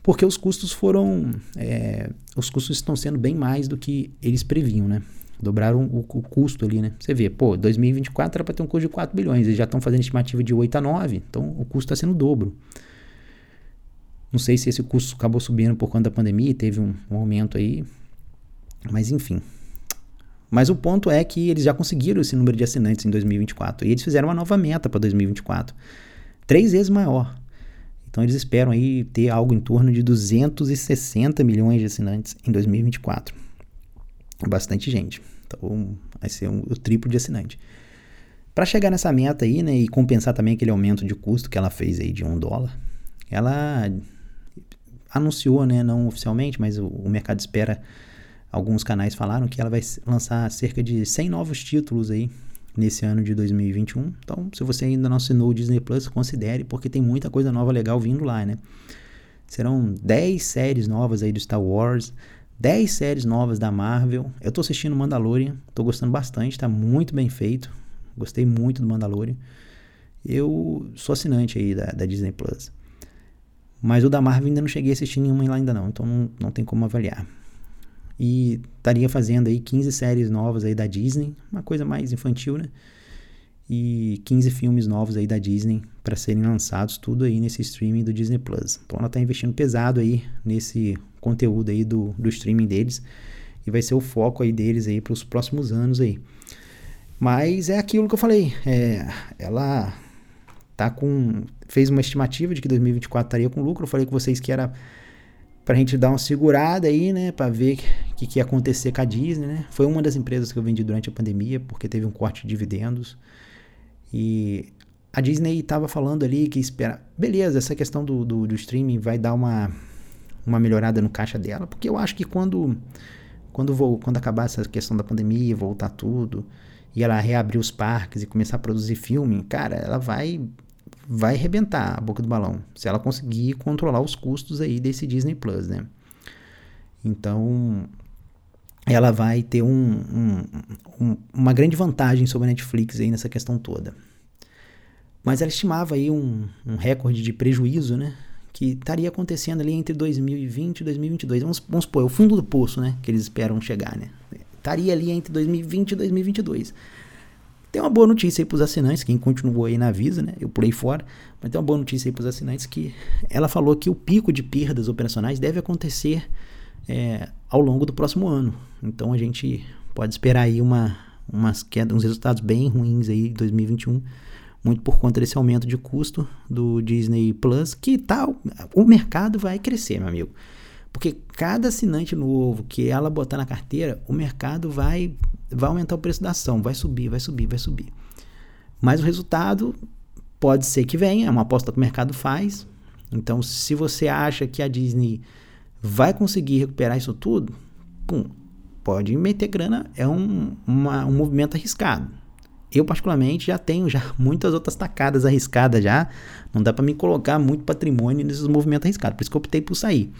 Porque os custos foram. É, os custos estão sendo bem mais do que eles previam, né? Dobraram o, o custo ali, né? Você vê, pô, 2024 era para ter um custo de 4 bilhões, eles já estão fazendo estimativa de 8 a 9, então o custo está sendo dobro. Não sei se esse custo acabou subindo por conta da pandemia, teve um, um aumento aí, mas enfim. Mas o ponto é que eles já conseguiram esse número de assinantes em 2024 e eles fizeram uma nova meta para 2024 três vezes maior. Então eles esperam aí ter algo em torno de 260 milhões de assinantes em 2024. Bastante gente. Então vai ser um, o triplo de assinante. Para chegar nessa meta aí, né, e compensar também aquele aumento de custo que ela fez aí de um dólar, ela anunciou, né, não oficialmente, mas o, o mercado espera, alguns canais falaram que ela vai lançar cerca de 100 novos títulos aí nesse ano de 2021. Então, se você ainda não assinou o Disney Plus, considere, porque tem muita coisa nova legal vindo lá, né? Serão 10 séries novas aí do Star Wars, 10 séries novas da Marvel. Eu tô assistindo Mandalorian, tô gostando bastante, tá muito bem feito. Gostei muito do Mandalorian. Eu sou assinante aí da, da Disney Plus. Mas o da Marvel ainda não cheguei a assistir nenhuma lá ainda não, então não, não tem como avaliar e estaria fazendo aí 15 séries novas aí da Disney, uma coisa mais infantil, né? E 15 filmes novos aí da Disney para serem lançados, tudo aí nesse streaming do Disney Plus. Então ela está investindo pesado aí nesse conteúdo aí do, do streaming deles e vai ser o foco aí deles aí para os próximos anos aí. Mas é aquilo que eu falei, é, ela tá com fez uma estimativa de que 2024 estaria com lucro. Eu falei com vocês que era pra gente dar uma segurada aí, né, para ver o que, que ia acontecer com a Disney, né? Foi uma das empresas que eu vendi durante a pandemia, porque teve um corte de dividendos. E a Disney estava falando ali que espera. Beleza, essa questão do, do, do, streaming vai dar uma, uma melhorada no caixa dela, porque eu acho que quando, quando, vou, quando acabar essa questão da pandemia, voltar tudo, e ela reabrir os parques e começar a produzir filme, cara, ela vai vai arrebentar a boca do balão, se ela conseguir controlar os custos aí desse Disney Plus, né? Então, ela vai ter um, um, um, uma grande vantagem sobre a Netflix aí nessa questão toda. Mas ela estimava aí um, um recorde de prejuízo, né? Que estaria acontecendo ali entre 2020 e 2022. Vamos, vamos supor, é o fundo do poço, né? Que eles esperam chegar, né? Estaria ali entre 2020 e 2022. Tem uma boa notícia aí para os assinantes, quem continuou aí na Visa, né? Eu pulei fora, mas tem uma boa notícia aí para os assinantes que ela falou que o pico de perdas operacionais deve acontecer é, ao longo do próximo ano. Então a gente pode esperar aí uma, umas quedas, uns resultados bem ruins aí em 2021 muito por conta desse aumento de custo do Disney Plus, que tal tá, o mercado vai crescer, meu amigo. Porque cada assinante novo que ela botar na carteira, o mercado vai vai aumentar o preço da ação, vai subir, vai subir, vai subir. Mas o resultado pode ser que venha, é uma aposta que o mercado faz. Então, se você acha que a Disney vai conseguir recuperar isso tudo, pum, pode meter grana, é um, uma, um movimento arriscado. Eu, particularmente, já tenho já <laughs> muitas outras tacadas arriscadas já. Não dá para me colocar muito patrimônio nesses movimentos arriscados. Por isso que eu optei por sair.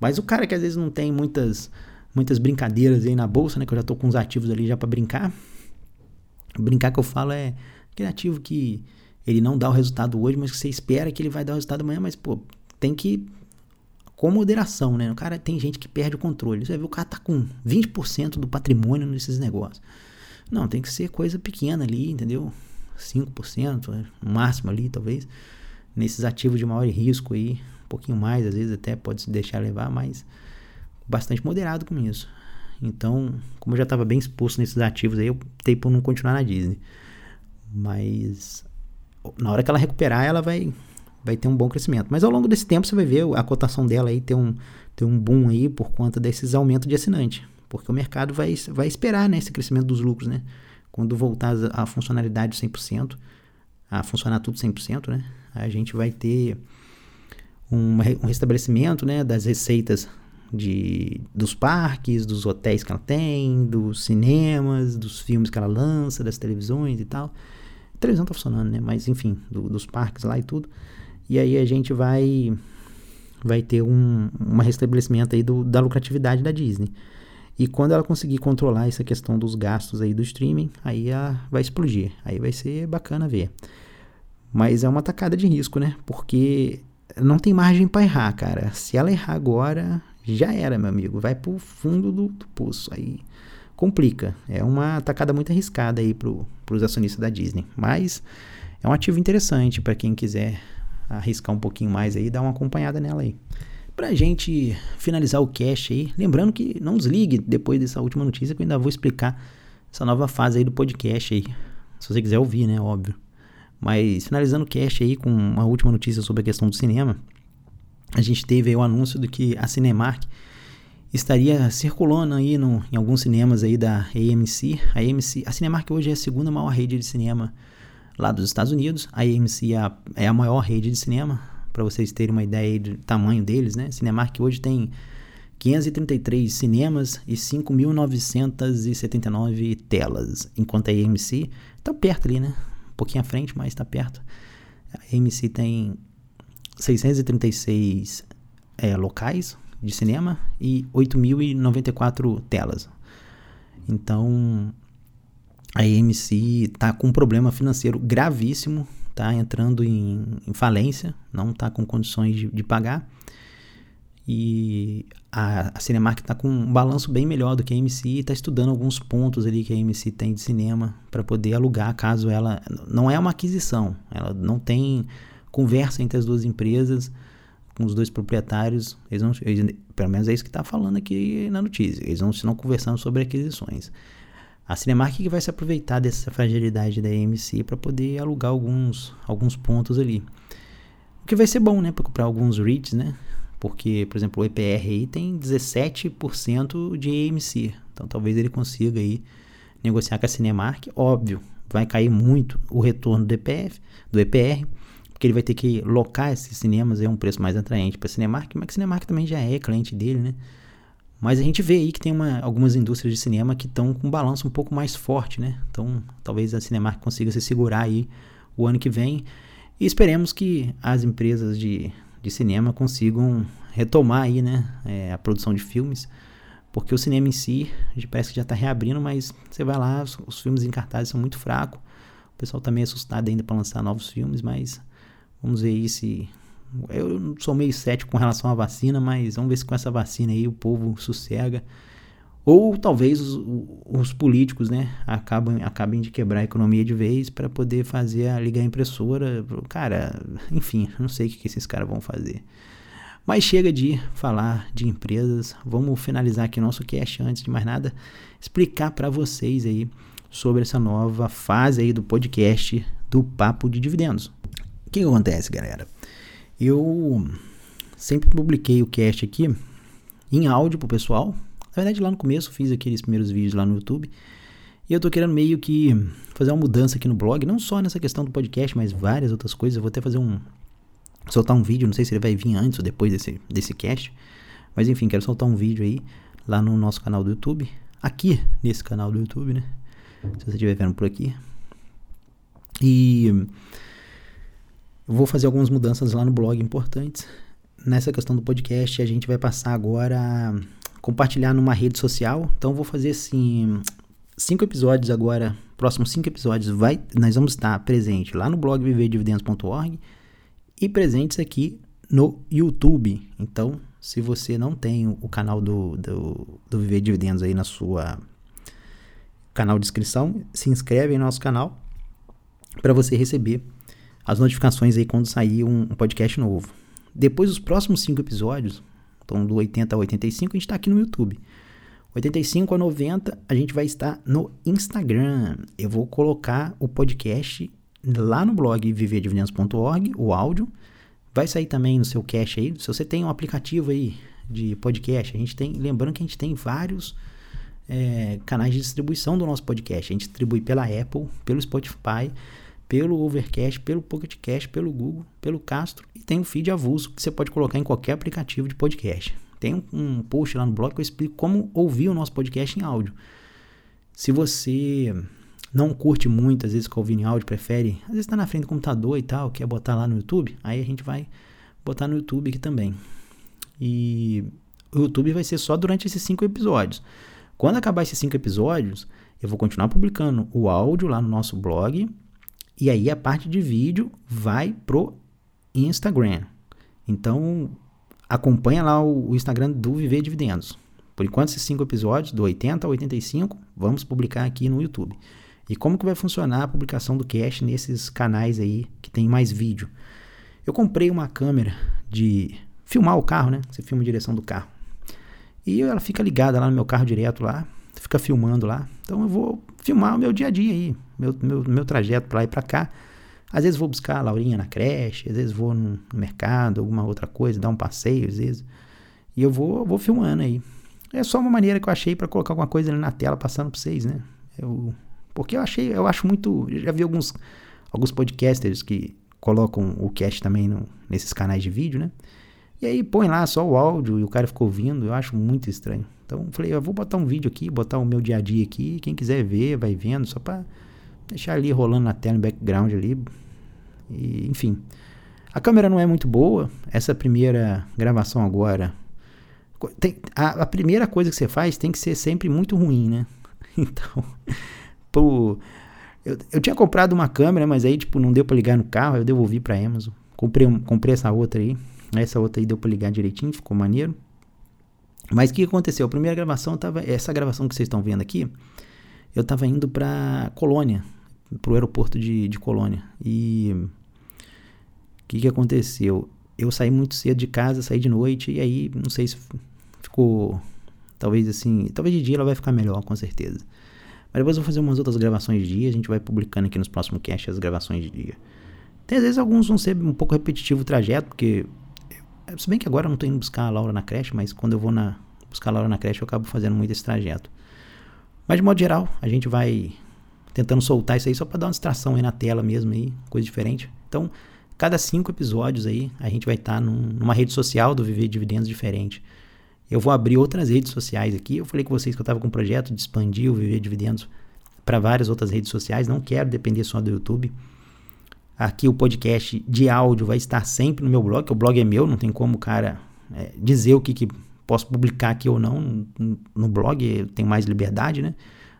Mas o cara que às vezes não tem muitas muitas brincadeiras aí na bolsa, né? Que eu já tô com os ativos ali já para brincar. Brincar que eu falo é aquele ativo que ele não dá o resultado hoje, mas que você espera que ele vai dar o resultado amanhã, mas pô, tem que com moderação, né? O cara tem gente que perde o controle. Você ver o cara tá com 20% do patrimônio nesses negócios. Não, tem que ser coisa pequena ali, entendeu? 5%, no máximo ali, talvez. Nesses ativos de maior risco aí, um pouquinho mais, às vezes até pode se deixar levar, mas bastante moderado com isso. Então, como eu já estava bem exposto nesses ativos aí, eu optei por não continuar na Disney. Mas na hora que ela recuperar, ela vai vai ter um bom crescimento. Mas ao longo desse tempo você vai ver a cotação dela aí ter um, ter um boom aí por conta desses aumentos de assinante. Porque o mercado vai, vai esperar né, esse crescimento dos lucros, né? Quando voltar a, funcionalidade 100%, a funcionar tudo 100%, né? A gente vai ter um, um restabelecimento né, das receitas de, dos parques, dos hotéis que ela tem, dos cinemas, dos filmes que ela lança, das televisões e tal. A televisão tá funcionando, né? Mas enfim, do, dos parques lá e tudo. E aí a gente vai vai ter um, um restabelecimento aí do, da lucratividade da Disney. E quando ela conseguir controlar essa questão dos gastos aí do streaming, aí ela vai explodir. Aí vai ser bacana ver. Mas é uma tacada de risco, né? Porque não tem margem para errar, cara. Se ela errar agora, já era, meu amigo. Vai pro fundo do, do poço. Aí complica. É uma tacada muito arriscada aí pro, pros acionistas da Disney. Mas é um ativo interessante para quem quiser arriscar um pouquinho mais aí, dar uma acompanhada nela aí. Pra gente finalizar o cast aí, lembrando que não desligue depois dessa última notícia que eu ainda vou explicar essa nova fase aí do podcast aí. Se você quiser ouvir, né, óbvio. Mas finalizando o cast aí com uma última notícia sobre a questão do cinema a gente teve o anúncio de que a Cinemark estaria circulando aí no, em alguns cinemas aí da AMC. A AMC, a Cinemark hoje é a segunda maior rede de cinema lá dos Estados Unidos. A AMC é a, é a maior rede de cinema, para vocês terem uma ideia do tamanho deles, né? Cinemark hoje tem 533 cinemas e 5.979 telas, enquanto a AMC está perto ali, né? Um pouquinho à frente, mas está perto. A AMC tem 636 é, locais de cinema e 8.094 telas. Então, a AMC está com um problema financeiro gravíssimo, está entrando em, em, falência, não está com condições de, de, pagar. E a, a Cinemark está com um balanço bem melhor do que a AMC e está estudando alguns pontos ali que a AMC tem de cinema para poder alugar, caso ela. Não é uma aquisição, ela não tem conversa entre as duas empresas, com os dois proprietários, eles não, eles, pelo menos é isso que está falando aqui na notícia, eles não estão conversando sobre aquisições. A Cinemark que vai se aproveitar dessa fragilidade da AMC para poder alugar alguns, alguns pontos ali. O que vai ser bom, né, para alguns REITs, né? Porque, por exemplo, o EPR aí tem 17% de AMC. Então talvez ele consiga aí negociar com a Cinemark, óbvio, vai cair muito o retorno do EPF, do EPR, porque ele vai ter que locar esses cinemas a um preço mais atraente para Cinemark, mas Cinemark também já é cliente dele, né? Mas a gente vê aí que tem uma, algumas indústrias de cinema que estão com um balanço um pouco mais forte, né? Então, talvez a Cinemark consiga se segurar aí o ano que vem. E esperemos que as empresas de, de cinema consigam retomar aí, né? É, a produção de filmes. Porque o cinema em si, parece que já está reabrindo, mas você vai lá, os, os filmes em cartaz são muito fracos. O pessoal está meio assustado ainda para lançar novos filmes, mas vamos ver aí se eu sou meio cético com relação à vacina, mas vamos ver se com essa vacina aí o povo sossega. Ou talvez os, os políticos, né, acabam, acabem de quebrar a economia de vez para poder fazer a ligar a impressora. Cara, enfim, não sei o que esses caras vão fazer. Mas chega de falar de empresas. Vamos finalizar aqui nosso cast antes de mais nada, explicar para vocês aí sobre essa nova fase aí do podcast do Papo de Dividendos. O que, que acontece, galera? Eu sempre publiquei o cast aqui em áudio pro pessoal. Na verdade, lá no começo fiz aqueles primeiros vídeos lá no YouTube. E eu tô querendo meio que fazer uma mudança aqui no blog, não só nessa questão do podcast, mas várias outras coisas. Eu vou até fazer um soltar um vídeo, não sei se ele vai vir antes ou depois desse desse cast. Mas enfim, quero soltar um vídeo aí lá no nosso canal do YouTube, aqui nesse canal do YouTube, né? Se você estiver vendo por aqui. E vou fazer algumas mudanças lá no blog importantes. Nessa questão do podcast, a gente vai passar agora a compartilhar numa rede social. Então, vou fazer assim cinco episódios agora. Próximos cinco episódios vai, nós vamos estar presente lá no blog viverdividendos.org e presentes aqui no YouTube. Então, se você não tem o canal do, do, do Viver Dividendos aí na sua canal de inscrição, se inscreve em nosso canal para você receber as notificações aí quando sair um, um podcast novo. Depois dos próximos cinco episódios, então do 80 a 85, a gente está aqui no YouTube. 85 a 90, a gente vai estar no Instagram. Eu vou colocar o podcast lá no blog viverdividendos.org, o áudio. Vai sair também no seu cache aí. Se você tem um aplicativo aí de podcast, a gente tem. Lembrando que a gente tem vários é, canais de distribuição do nosso podcast. A gente distribui pela Apple, pelo Spotify pelo Overcast, pelo PocketCast, pelo Google, pelo Castro e tem um feed avulso que você pode colocar em qualquer aplicativo de podcast. Tem um, post lá no blog que eu explico como ouvir o nosso podcast em áudio. Se você não curte muito, às vezes com ouvir em áudio, prefere, às vezes está na frente do computador e tal, quer botar lá no YouTube, aí a gente vai botar no YouTube aqui também. E o YouTube vai ser só durante esses cinco episódios. Quando acabar esses cinco episódios, eu vou continuar publicando o áudio lá no nosso blog e aí a parte de vídeo vai pro Instagram. Então acompanha lá o, Instagram do Viver Dividendos. Por enquanto, esses cinco episódios, do 80 ao 85, vamos publicar aqui no YouTube. E como que vai funcionar a publicação do cash nesses canais aí que tem mais vídeo? Eu comprei uma câmera de filmar o carro, né? Você filma a direção do carro. E ela fica ligada lá no meu carro direto lá, fica filmando lá. Então eu vou filmar o meu dia a dia aí, meu, meu, meu trajeto para lá e para cá. Às vezes vou buscar a Laurinha na creche, às vezes vou no, mercado, alguma outra coisa, dar um passeio, às vezes. E eu vou, vou filmando aí. É só uma maneira que eu achei para colocar alguma coisa ali na tela passando para vocês, né? Eu, porque eu achei, eu acho muito, já vi alguns alguns podcasters que colocam o cast também no, nesses canais de vídeo, né? E aí põe lá só o áudio e o cara fica ouvindo, eu acho muito estranho. Então falei, eu vou botar um vídeo aqui, botar o meu dia a dia aqui, quem quiser ver, vai vendo, só para deixar ali rolando na tela, no background ali. E, enfim. A câmera não é muito boa, essa primeira gravação agora. Tem, a, a, primeira coisa que você faz tem que ser sempre muito ruim, né? <laughs> Então, pro, eu, eu tinha comprado uma câmera, mas aí tipo não deu para ligar no carro, eu devolvi para Amazon. Comprei, comprei essa outra aí. Essa outra aí deu para ligar direitinho, ficou maneiro. Mas o que aconteceu? A primeira gravação tava. Essa gravação que vocês estão vendo aqui, eu estava indo para Colônia, para o aeroporto de, de Colônia. E o que, que aconteceu? Eu saí muito cedo de casa, saí de noite, e aí não sei se ficou. Talvez assim. Talvez de dia ela vai ficar melhor, com certeza. Mas depois eu vou fazer umas outras gravações de dia, a gente vai publicando aqui nos próximos casts as gravações de dia. Tem às vezes alguns vão ser um pouco repetitivo o trajeto, porque se bem que agora eu não estou indo buscar a Laura na creche, mas quando eu vou na, buscar a Laura na creche eu acabo fazendo muito esse trajeto. Mas de modo geral, a gente vai tentando soltar isso aí só para dar uma distração aí na tela mesmo aí, coisa diferente. Então, cada cinco episódios aí, a gente vai estar tá num, numa rede social do Viver Dividendos diferente. Eu vou abrir outras redes sociais aqui. Eu falei com vocês que eu estava com um projeto de expandir o Viver Dividendos para várias outras redes sociais. Não quero depender só do YouTube. Aqui o podcast de áudio vai estar sempre no meu blog, que o blog é meu, não tem como o cara é, dizer o que, que posso publicar aqui ou não. No blog tem mais liberdade, né?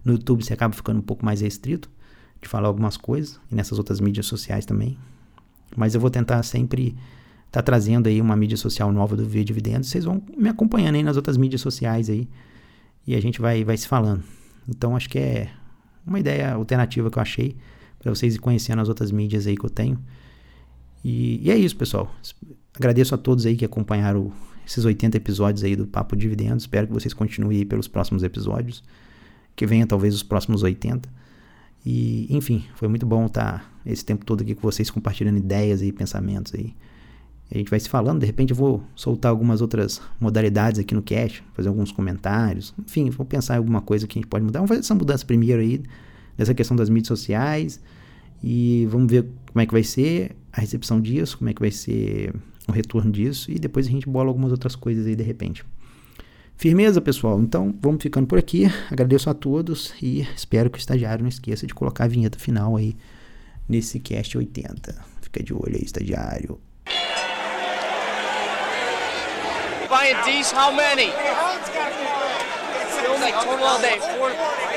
No YouTube você acaba ficando um pouco mais restrito de falar algumas coisas, e nessas outras mídias sociais também. Mas eu vou tentar sempre estar tá trazendo aí uma mídia social nova do Via Dividendos. Vocês vão me acompanhando aí nas outras mídias sociais aí, e a gente vai, vai se falando. Então acho que é uma ideia alternativa que eu achei para vocês ir conhecendo as outras mídias aí que eu tenho. E, e, é isso, pessoal. Agradeço a todos aí que acompanharam esses 80 episódios aí do Papo Dividendos. Espero que vocês continuem aí pelos próximos episódios que venha talvez os próximos 80. E, enfim, foi muito bom estar esse tempo todo aqui com vocês compartilhando ideias e pensamentos aí. A gente vai se falando, de repente eu vou soltar algumas outras modalidades aqui no cast, fazer alguns comentários, enfim, vou pensar em alguma coisa que a gente pode mudar. Vamos fazer essa mudança primeiro aí, nessa questão das mídias sociais, e vamos ver como é que vai ser a recepção disso, como é que vai ser o retorno disso, e depois a gente bola algumas outras coisas aí de repente. Firmeza, pessoal? Então, vamos ficando por aqui. Agradeço a todos e espero que o estagiário não esqueça de colocar a vinheta final aí nesse cast 80. Fica de olho aí, estagiário. Buying D's, how many? Still like total all day. Four.